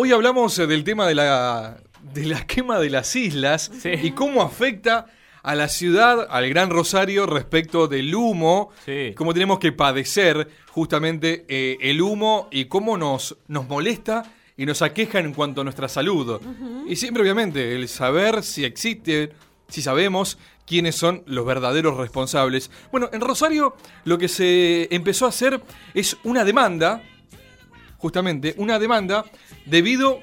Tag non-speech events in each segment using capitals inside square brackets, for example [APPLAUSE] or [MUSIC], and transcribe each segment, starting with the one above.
hoy hablamos eh, del tema de la, de la quema de las islas y cómo afecta a la ciudad, al Gran Rosario, respecto del humo, cómo tenemos que padecer justamente eh, el humo y cómo nos, nos molesta y nos aqueja en cuanto a nuestra salud. Y siempre, obviamente, el saber si existe, si sabemos quiénes son los verdaderos responsables. Bueno, en Rosario lo que se empezó a hacer es una demanda, justamente, una demanda debido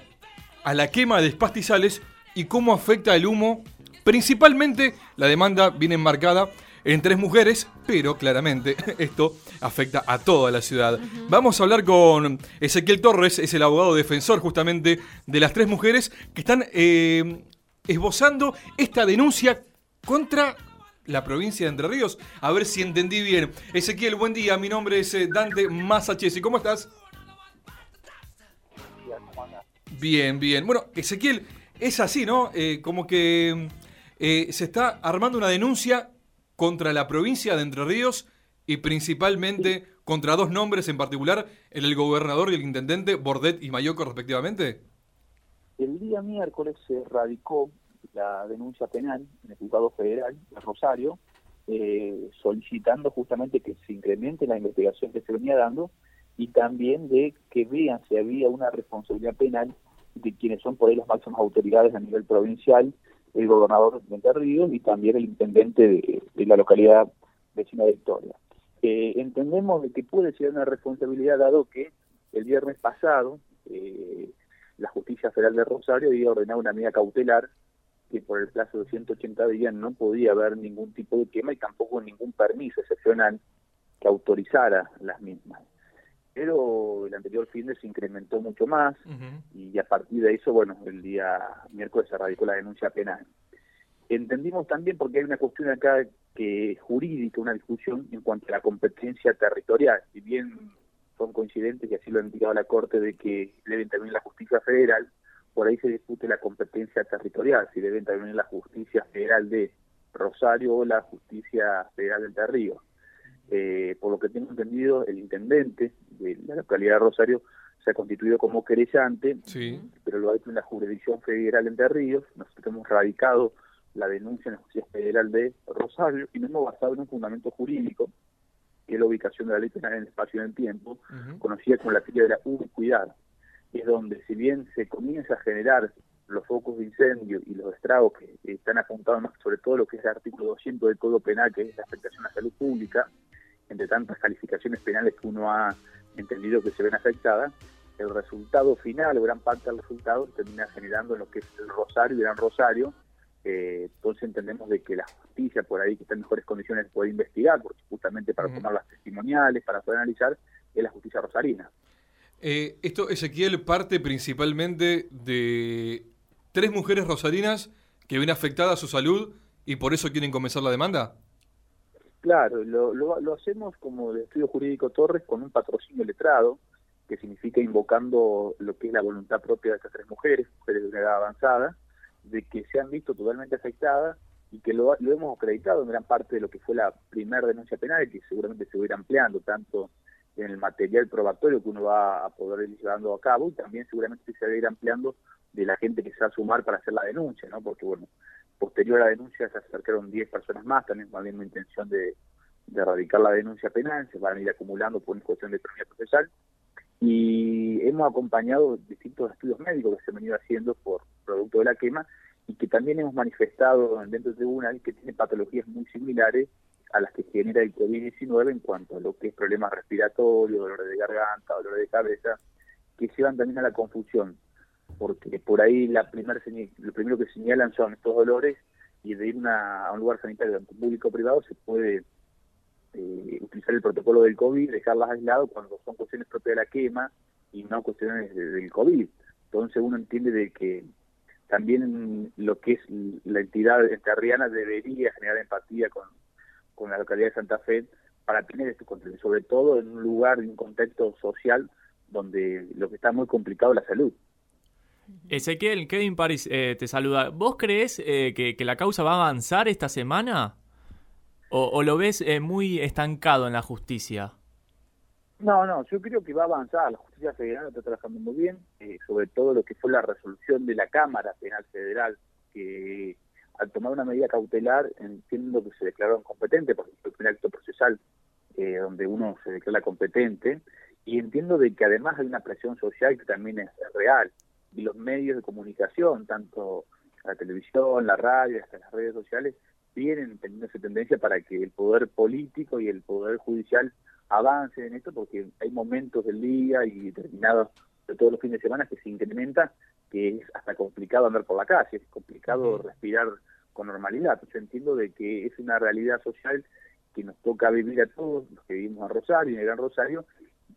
a la quema de pastizales y cómo afecta el humo. Principalmente la demanda viene enmarcada en tres mujeres, pero claramente [LAUGHS] esto afecta a toda la ciudad. Vamos a hablar con Ezequiel Torres, es el abogado defensor justamente de las tres mujeres que están eh, esbozando esta denuncia contra la provincia de Entre Ríos. A ver si entendí bien. Ezequiel, buen día. Mi nombre es eh, Dante Masachesi. ¿Cómo estás? Bien, bien. Bueno, Ezequiel, es así, ¿no? Eh, como que eh, se está armando una denuncia contra la provincia de Entre Ríos y principalmente contra dos nombres en particular, el gobernador y el intendente, Bordet y Mayoco respectivamente. El día miércoles se radicó la denuncia penal en el juzgado federal de Rosario, eh, solicitando justamente que se incremente la investigación que se venía dando y también de que vean si había una responsabilidad penal de quienes son por ahí las máximas autoridades a nivel provincial, el gobernador de Entre Ríos y también el intendente de, la localidad vecina de Victoria. Eh, entendemos de que puede ser una responsabilidad dado que el viernes pasado eh, la justicia federal de Rosario había ordenado una medida cautelar que por el plazo de 180 días no podía haber ningún tipo de quema y tampoco ningún permiso excepcional que autorizara las mismas. Pero el anterior fin de se incrementó mucho más y a partir de eso, bueno, el día miércoles se radicó la denuncia penal. Entendimos también porque hay una cuestión acá que es jurídica, una discusión en cuanto a la competencia territorial. Si bien son coincidentes y así lo ha indicado la Corte de que debe intervenir la justicia federal, por ahí se discute la competencia territorial, si debe intervenir la justicia federal de Rosario o la justicia federal de Entre Ríos. Eh, por lo que tengo entendido, el intendente de la localidad de Rosario se ha constituido como querellante, pero lo ha hecho en la jurisdicción federal de Entre Ríos. Nosotros hemos radicado la denuncia en la justicia federal de Rosario y nos hemos basado en un fundamento jurídico, que es la ubicación de la ley penal en el espacio y en el tiempo, conocida como la teoría de la ubicuidad es donde si bien se comienza a generar los focos de incendio y los estragos que están apuntados más sobre todo lo que es el artículo 200 del Código Penal, que es la afectación a la salud pública, entre tantas calificaciones penales que uno ha entendido que se ven afectadas, el resultado final, o gran parte del resultado, termina generando lo que es el Rosario y Gran Rosario. Eh, entonces entendemos de que la justicia por ahí que está en mejores condiciones puede investigar, porque justamente para tomar las testimoniales, para poder analizar, es la justicia rosarina. Eh, esto, Ezequiel, parte principalmente de tres mujeres rosarinas que ven afectada su salud y por eso quieren comenzar la demanda. Claro, lo, lo, hacemos como de estudio jurídico Torres con un patrocinio letrado, que significa invocando lo que es la voluntad propia de estas tres mujeres, mujeres de una edad avanzada, de que se han visto totalmente afectadas y que lo, lo hemos acreditado en gran parte de lo que fue la primera denuncia penal, que seguramente se va a ir ampliando tanto en el material probatorio que uno va a poder ir llevando a cabo y también seguramente se va a ir ampliando de la gente que se va a sumar para hacer la denuncia, ¿no? Porque, bueno, posterior a la denuncia se acercaron 10 personas más, también con la misma intención de, erradicar la denuncia penal, se van a ir acumulando por una cuestión de economía procesal. Y hemos acompañado distintos estudios médicos que se han venido haciendo por producto de la quema y que también hemos manifestado dentro de tribunal que tiene patologías muy similares a las que genera el COVID-19 en cuanto a lo que es problemas respiratorios, dolores de garganta, dolores de cabeza, que llevan también a la confusión, porque por ahí la primer lo primero que señalan son estos dolores y de ir a un lugar sanitario, público o privado, se puede eh, utilizar el protocolo del COVID, dejarlas aisladas cuando son cuestiones propias de la quema y no cuestiones del COVID. Entonces uno entiende de que también lo que es la entidad enterriana debería generar empatía con, con la localidad de Santa Fe para tener este control, sobre todo en un lugar, en un contexto social donde lo que está muy complicado es la salud. Ezequiel, Kevin Paris eh, te saluda. ¿Vos crees eh, que, la causa va a avanzar esta semana? ¿O, lo ves eh, muy estancado en la justicia? No, no, yo creo que va a avanzar. La justicia federal está trabajando muy bien, eh, sobre todo lo que fue la resolución de la Cámara Penal Federal, que al tomar una medida cautelar, entiendo que se declaró competente, porque fue un acto procesal eh, donde uno se declara competente, y entiendo de que además hay una presión social que también es, real, y los medios de comunicación, tanto la televisión, la radio, hasta las redes sociales, vienen teniendo esa tendencia para que el poder político y el poder judicial avancen en esto, porque hay momentos del día y determinados de todos los fines de semana que se incrementa que es hasta complicado andar por la calle, es complicado respirar con normalidad. Yo entiendo de que es una realidad social que nos toca vivir a todos, los que vivimos a Rosario, en el Gran Rosario,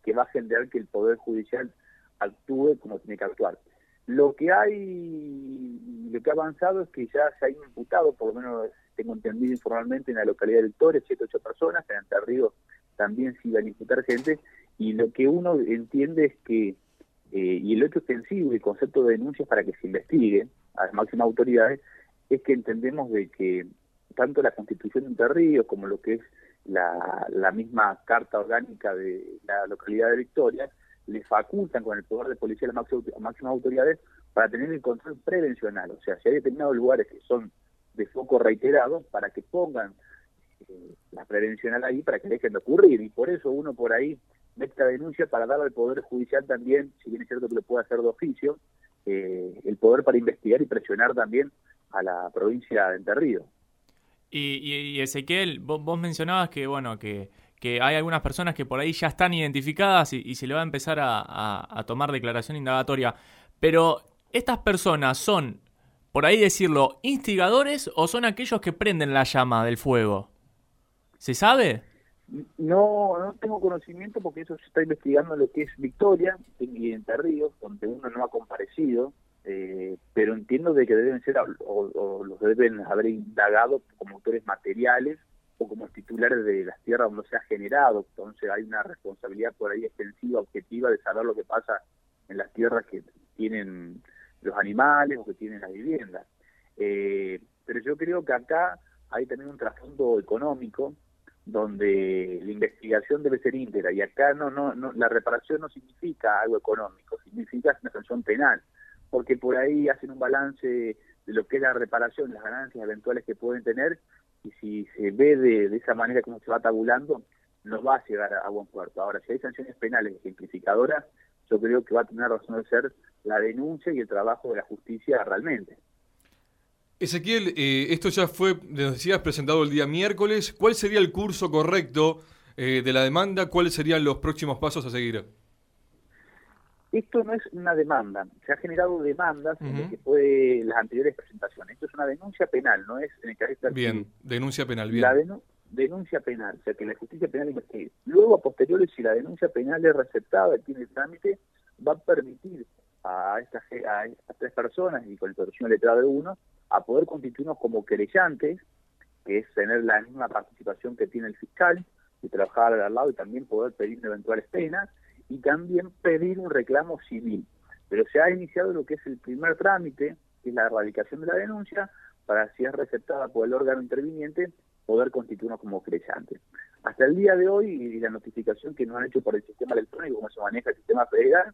que va a generar que el Poder Judicial actúe como tiene que actuar. Lo que hay, lo que ha avanzado es que ya se ha imputado, por lo menos tengo entendido informalmente, en la localidad de Victoria, siete ocho personas, en Entre Ríos también se iban a imputar gente, y lo que uno entiende es que eh, y el hecho extensivo y concepto de denuncias para que se investigue a las máximas autoridades es que entendemos de que tanto la Constitución de Entre Ríos como lo que es la misma Carta Orgánica de la localidad de Victoria le facultan con el poder de policía a las máximas autoridades para tener el control prevencional. O sea, si hay determinados lugares que son de foco reiterado, para que pongan eh, la prevencional ahí para que dejen de ocurrir. Y por eso uno por ahí esta denuncia para dar al Poder Judicial también, si bien es cierto que lo puede hacer de oficio, eh, el poder para investigar y presionar también a la provincia de Entre Ríos. Y, Ezequiel, vos, mencionabas que, bueno, que, que hay algunas personas que por ahí ya están identificadas y, se le va a empezar a, tomar declaración indagatoria, pero estas personas son, por ahí decirlo, instigadores o son aquellos que prenden la llama del fuego? ¿Se sabe? No, no tengo conocimiento porque eso se está investigando lo que es Victoria y Entre Ríos, donde uno no ha comparecido, eh, pero entiendo de que deben ser o, los deben haber indagado como autores materiales o como titulares de las tierras donde se ha generado. Entonces hay una responsabilidad por ahí extensiva, objetiva, de saber lo que pasa en las tierras que tienen los animales o que tienen las viviendas. Eh, pero yo creo que acá hay también un trasfondo económico donde la investigación debe ser íntegra y acá no, no, no la reparación no significa algo económico, significa una sanción penal, porque por ahí hacen un balance de lo que es la reparación, las ganancias eventuales que pueden tener y si se ve de, esa manera como se va tabulando, no va a llegar a, buen puerto. Ahora, si hay sanciones penales ejemplificadoras, yo creo que va a tener razón de ser la denuncia y el trabajo de la justicia realmente. Ezequiel, eh, esto ya fue, nos decías, presentado el día miércoles. ¿Cuál sería el curso correcto eh, de la demanda? ¿Cuáles serían los próximos pasos a seguir? Esto no es una demanda. Se ha generado demandas en lo que fue las anteriores presentaciones. Esto es una denuncia penal, no es en el carácter Bien, denuncia penal, bien. La denuncia penal, o sea, que la justicia penal investigue. Luego, a posteriori, si la denuncia penal es receptada y tiene trámite, va a permitir a estas, a estas tres personas y con el próximo letrado de uno a poder constituirnos como querellantes, que es tener la misma participación que tiene el fiscal, y trabajar al lado y también poder pedir eventuales penas, y también pedir un reclamo civil. Pero se ha iniciado lo que es el primer trámite, que es la erradicación de la denuncia, para si es receptada por el órgano interviniente, poder constituirnos como querellantes. Hasta el día de hoy, y la notificación que nos han hecho por el sistema electrónico, como se maneja el sistema federal,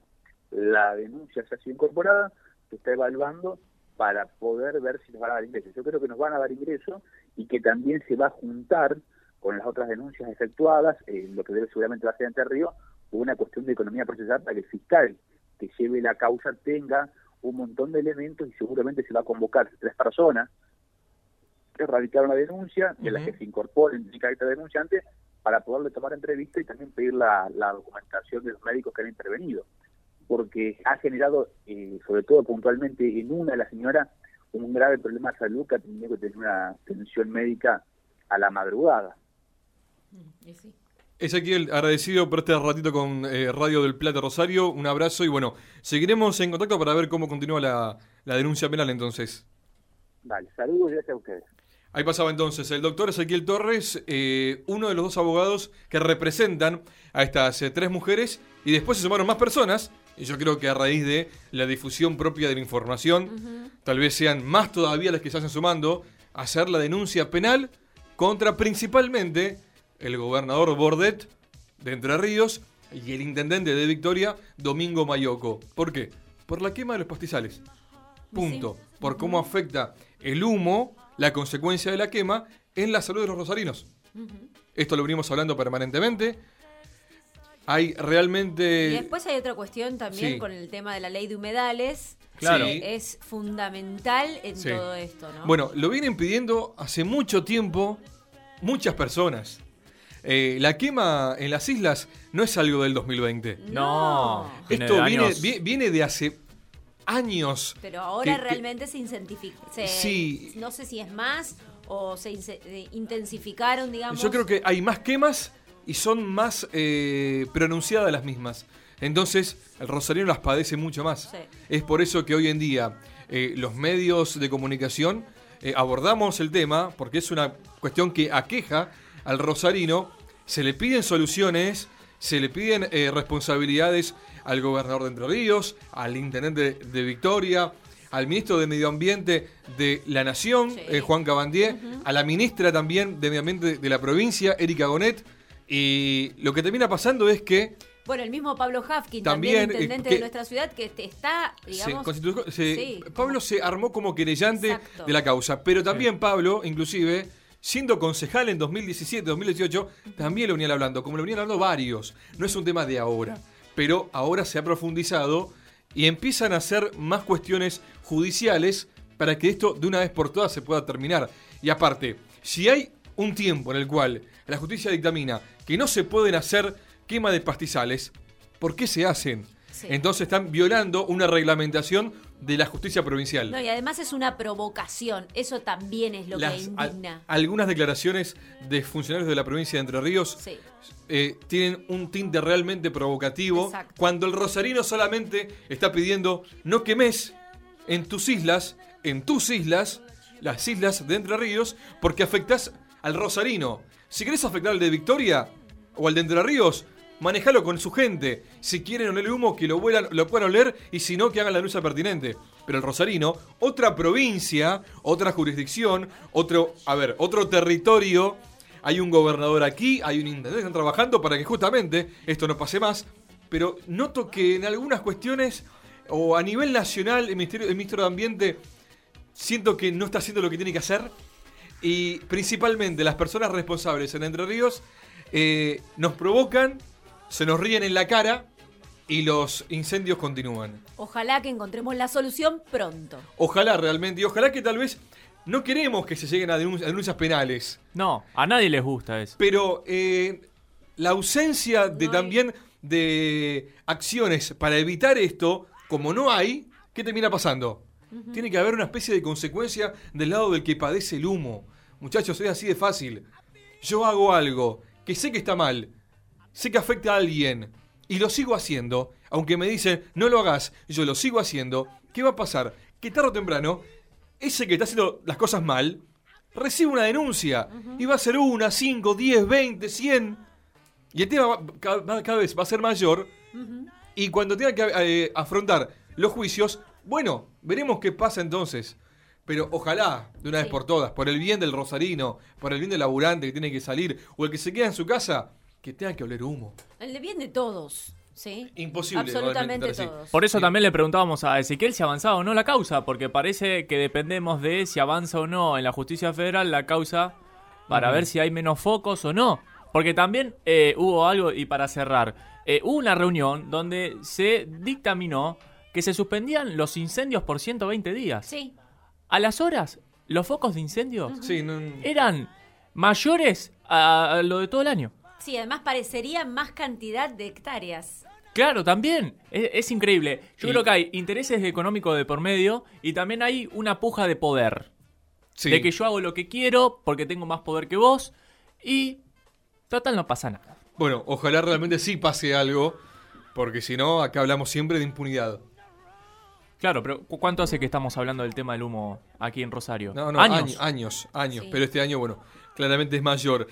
la denuncia se ha sido incorporada, se está evaluando para poder ver si nos van a dar ingresos. Yo creo que nos van a dar ingresos y que también se va a juntar con las otras denuncias efectuadas, lo que debe seguramente va a ser Entre Río, una cuestión de economía procesal para que el fiscal que lleve la causa tenga un montón de elementos y seguramente se va a convocar tres personas que radicaron la denuncia, de las que se incorporen en carácter denunciante, para poderle tomar entrevista y también pedir la, la documentación de los médicos que han intervenido. Porque ha generado, eh, sobre todo puntualmente en una de las señoras, un grave problema de salud que ha tenido que tener una atención médica a la madrugada. Mm, Ezequiel, agradecido por este ratito con eh, Radio del Plata Rosario. Un abrazo y bueno, seguiremos en contacto para ver cómo continúa la, denuncia penal entonces. Vale, saludos y gracias a ustedes. Ahí pasaba entonces el doctor Ezequiel Torres, eh, uno de los dos abogados que representan a estas tres mujeres y después se sumaron más personas y yo creo que a raíz de la difusión propia de la información, tal vez sean más todavía las que se hacen sumando a hacer la denuncia penal contra principalmente el gobernador Bordet de Entre Ríos y el intendente de Victoria, Domingo Mayoco. ¿Por qué? Por la quema de los pastizales. Punto. Por cómo afecta el humo, la consecuencia de la quema, en la salud de los rosarinos. Esto lo venimos hablando permanentemente. Hay realmente... Y después hay otra cuestión también con el tema de la ley de humedales. Claro. Que es fundamental en todo esto, ¿no? Bueno, lo vienen pidiendo hace mucho tiempo muchas personas. Eh, la quema en las islas no es algo del 2020. No. Esto viene, viene, de hace años. Pero ahora realmente se intensifica. Sí. No sé si es más o se eh, intensificaron, digamos. Yo creo que hay más quemas y son más eh, pronunciadas las mismas. Entonces, el rosarino las padece mucho más. Es por eso que hoy en día los medios de comunicación abordamos el tema, porque es una cuestión que aqueja al rosarino, se le piden soluciones, se le piden eh, responsabilidades al gobernador de Entre Ríos, al intendente de Victoria, al ministro de Medio Ambiente de la Nación, eh, Juan Cabandier, a la ministra también de Medio Ambiente de la provincia, Erika Gonet. Y lo que termina pasando es que bueno, el mismo Pablo Hafkin, también, eh, intendente de nuestra ciudad, que está, digamos... Pablo se armó como querellante de la causa, pero también Pablo, inclusive, siendo concejal en 2017, 2018, también lo venían hablando, como lo venían hablando varios. No es un tema de ahora, pero ahora se ha profundizado y empiezan a hacer más cuestiones judiciales para que esto de una vez por todas se pueda terminar. Y aparte, si hay un tiempo en el cual la justicia dictamina que no se pueden hacer quema de pastizales, ¿por qué se hacen? Entonces están violando una reglamentación de la justicia provincial. No, y además es una provocación. Eso también es lo que indigna. algunas declaraciones de funcionarios de la provincia de Entre Ríos eh, tienen un tinte realmente provocativo. Cuando el rosarino solamente está pidiendo no quemes en tus islas, en tus islas, las islas de Entre Ríos, porque afectas al rosarino. Si querés afectar al de Victoria o al de Entre Ríos, manejalo con su gente. Si quieren oler humo, que lo, vuelan, lo puedan oler y si no, que hagan la lucha pertinente. Pero el Rosarino, otra provincia, otra jurisdicción, otro, a ver, otro territorio. Hay un gobernador aquí, hay un intendente están trabajando para que justamente esto no pase más. Pero noto que en algunas cuestiones, o a nivel nacional, el Ministerio, el Ministro de Ambiente, siento que no está haciendo lo que tiene que hacer. Y principalmente las personas responsables en Entre Ríos eh, nos provocan se nos ríen en la cara y los incendios continúan. Ojalá que encontremos la solución pronto. Ojalá realmente, y ojalá que tal vez no queremos que se lleguen a denuncias, penales. No, a nadie les gusta eso. Pero eh, la ausencia de también de acciones para evitar esto, como no hay, ¿qué termina pasando? Tiene que haber una especie de consecuencia del lado del que padece el humo. Muchachos, es así de fácil. Yo hago algo que sé que está mal, sé que afecta a alguien y lo sigo haciendo, aunque me dicen no lo hagas, yo lo sigo haciendo, ¿qué va a pasar? Que tarde o temprano, ese que está haciendo las cosas mal, recibe una denuncia y va a ser una, cinco, diez, veinte, cien. Y el tema cada, vez va a ser mayor. Y cuando tenga que eh, afrontar los juicios, bueno, veremos qué pasa entonces. Pero ojalá, de una vez por todas, por el bien del rosarino, por el bien del laburante que tiene que salir, o el que se queda en su casa, que tenga que oler humo. El de bien de todos. ¿Sí? Imposible. Absolutamente todos. Por eso también le preguntábamos a Ezequiel si avanzaba o no la causa, porque parece que dependemos de si avanza o no en la justicia federal la causa para ver si hay menos focos o no. Porque también eh, hubo algo, y para cerrar, eh, hubo una reunión donde se dictaminó que se suspendían los incendios por 120 días. Sí. A las horas, los focos de incendio eran mayores a lo de todo el año. Sí, además parecería más cantidad de hectáreas. Claro, también. Es, increíble. Yo creo que hay intereses económicos de por medio y también hay una puja de poder. De que yo hago lo que quiero porque tengo más poder que vos y total no pasa nada. Bueno, ojalá realmente sí pase algo, porque si no, acá hablamos siempre de impunidad. Claro, pero ¿cuánto hace que estamos hablando del tema del humo aquí en Rosario? No, no, años, años, años, pero este año, bueno, claramente es mayor.